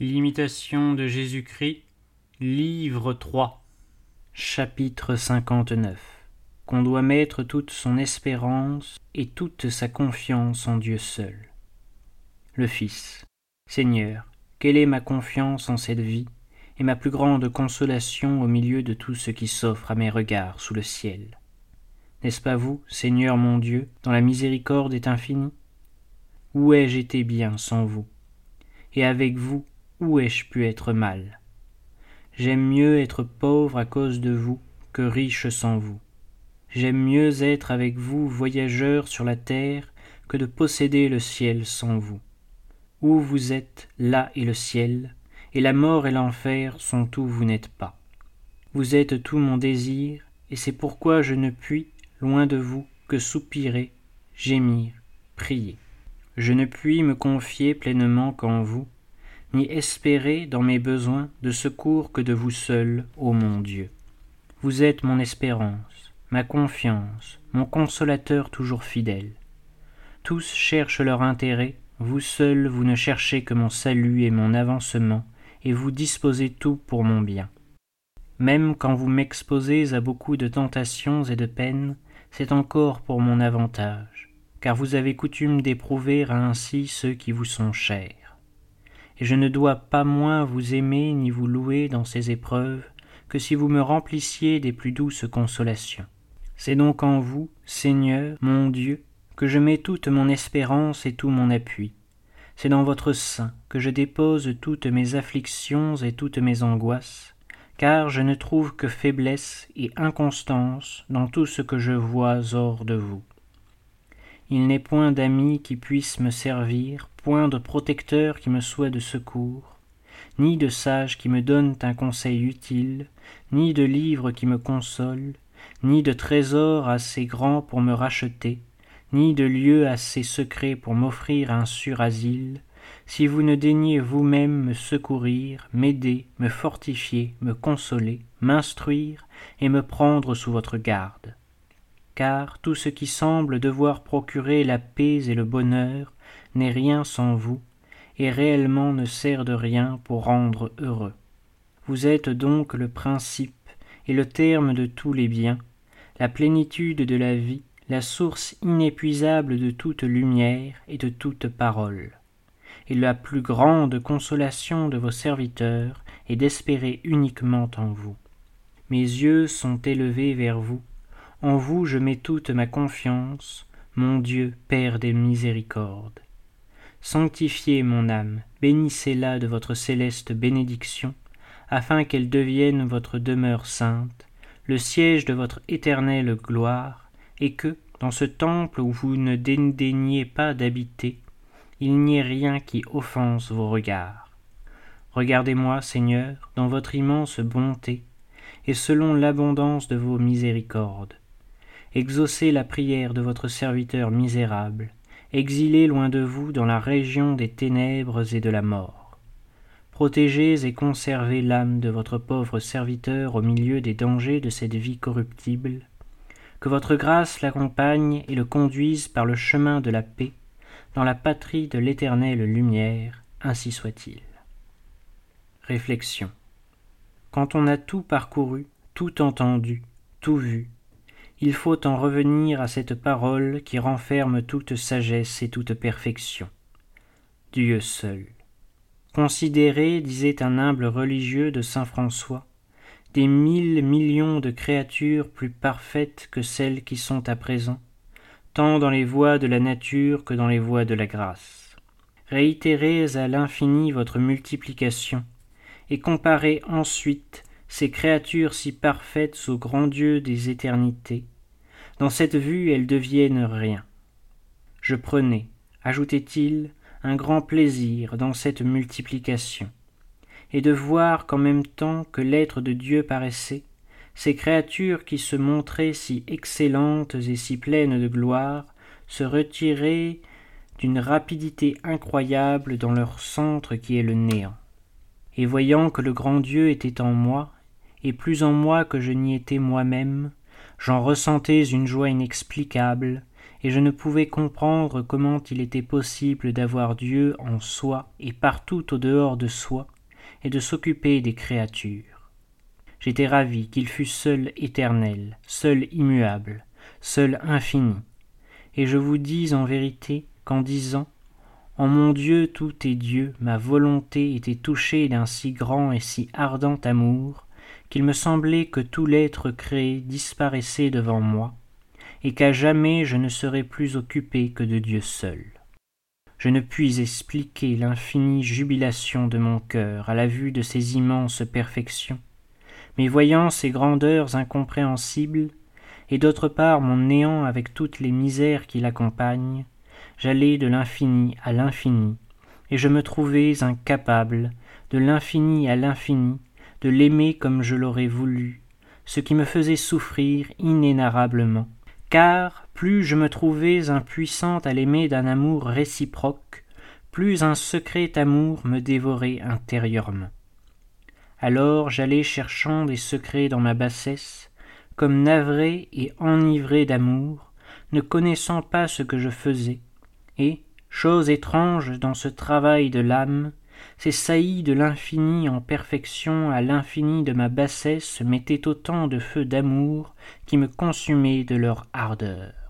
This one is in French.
L'imitation de Jésus-Christ, livre 3, chapitre 59. Qu'on doit mettre toute son espérance et toute sa confiance en Dieu seul. Le Fils. Seigneur, quelle est ma confiance en cette vie et ma plus grande consolation au milieu de tout ce qui s'offre à mes regards sous le ciel? N'est-ce pas vous, Seigneur mon Dieu, dont la miséricorde est infinie? Où ai-je été bien sans vous? Et avec vous, où ai-je pu être mal? J'aime mieux être pauvre à cause de vous que riche sans vous. J'aime mieux être avec vous voyageur sur la terre que de posséder le ciel sans vous. Où vous êtes, là est le ciel, et la mort et l'enfer sont où vous n'êtes pas. Vous êtes tout mon désir, et c'est pourquoi je ne puis, loin de vous, que soupirer, gémir, prier. Je ne puis me confier pleinement qu'en vous, ni espérer dans mes besoins de secours que de vous seul, ô mon Dieu. Vous êtes mon espérance, ma confiance, mon consolateur toujours fidèle. Tous cherchent leur intérêt, vous seul vous ne cherchez que mon salut et mon avancement, et vous disposez tout pour mon bien. Même quand vous m'exposez à beaucoup de tentations et de peines, c'est encore pour mon avantage, car vous avez coutume d'éprouver ainsi ceux qui vous sont chers et je ne dois pas moins vous aimer ni vous louer dans ces épreuves que si vous me remplissiez des plus douces consolations. C'est donc en vous, Seigneur, mon Dieu, que je mets toute mon espérance et tout mon appui. C'est dans votre sein que je dépose toutes mes afflictions et toutes mes angoisses, car je ne trouve que faiblesse et inconstance dans tout ce que je vois hors de vous. Il n'est point d'amis qui puissent me servir, point de protecteur qui me soit de secours, ni de sage qui me donne un conseil utile, ni de livre qui me console, ni de trésor assez grand pour me racheter, ni de lieu assez secret pour m'offrir un sûr asile, si vous ne daignez vous-même me secourir, m'aider, me fortifier, me consoler, m'instruire et me prendre sous votre garde car tout ce qui semble devoir procurer la paix et le bonheur n'est rien sans vous, et réellement ne sert de rien pour rendre heureux. Vous êtes donc le principe et le terme de tous les biens, la plénitude de la vie, la source inépuisable de toute lumière et de toute parole. Et la plus grande consolation de vos serviteurs est d'espérer uniquement en vous. Mes yeux sont élevés vers vous, en vous je mets toute ma confiance, mon Dieu, Père des miséricordes. Sanctifiez mon âme, bénissez-la de votre céleste bénédiction, afin qu'elle devienne votre demeure sainte, le siège de votre éternelle gloire, et que, dans ce temple où vous ne dédaignez pas d'habiter, il n'y ait rien qui offense vos regards. Regardez-moi, Seigneur, dans votre immense bonté, et selon l'abondance de vos miséricordes exaucez la prière de votre serviteur misérable, exilé loin de vous dans la région des ténèbres et de la mort. Protégez et conservez l'âme de votre pauvre serviteur au milieu des dangers de cette vie corruptible. Que votre grâce l'accompagne et le conduise par le chemin de la paix, dans la patrie de l'éternelle lumière, ainsi soit-il. Réflexion. Quand on a tout parcouru, tout entendu, tout vu, il faut en revenir à cette parole qui renferme toute sagesse et toute perfection. Dieu seul. Considérez, disait un humble religieux de saint François, des mille millions de créatures plus parfaites que celles qui sont à présent, tant dans les voies de la nature que dans les voies de la grâce. Réitérez à l'infini votre multiplication, et comparez ensuite ces créatures si parfaites au grand Dieu des éternités, dans cette vue elles deviennent rien. Je prenais, ajoutait-il, un grand plaisir dans cette multiplication, et de voir qu'en même temps que l'être de Dieu paraissait, ces créatures qui se montraient si excellentes et si pleines de gloire se retiraient d'une rapidité incroyable dans leur centre qui est le néant. Et voyant que le grand Dieu était en moi, et plus en moi que je n'y étais moi-même, j'en ressentais une joie inexplicable, et je ne pouvais comprendre comment il était possible d'avoir Dieu en soi et partout au dehors de soi, et de s'occuper des créatures. J'étais ravi qu'il fût seul éternel, seul immuable, seul infini, et je vous dis en vérité qu'en disant en mon Dieu tout est Dieu, ma volonté était touchée d'un si grand et si ardent amour, qu'il me semblait que tout l'être créé disparaissait devant moi, et qu'à jamais je ne serais plus occupé que de Dieu seul. Je ne puis expliquer l'infinie jubilation de mon cœur à la vue de ces immenses perfections, mais voyant ces grandeurs incompréhensibles, et d'autre part mon néant avec toutes les misères qui l'accompagnent, j'allais de l'infini à l'infini, et je me trouvais incapable, de l'infini à l'infini, de l'aimer comme je l'aurais voulu, ce qui me faisait souffrir inénarrablement. Car plus je me trouvais impuissante à l'aimer d'un amour réciproque, plus un secret amour me dévorait intérieurement. Alors j'allais cherchant des secrets dans ma bassesse, comme navré et enivré d'amour, ne connaissant pas ce que je faisais, et, chose étrange dans ce travail de l'âme, ces saillies de l'infini en perfection à l'infini de ma bassesse mettaient autant de feux d'amour qui me consumaient de leur ardeur.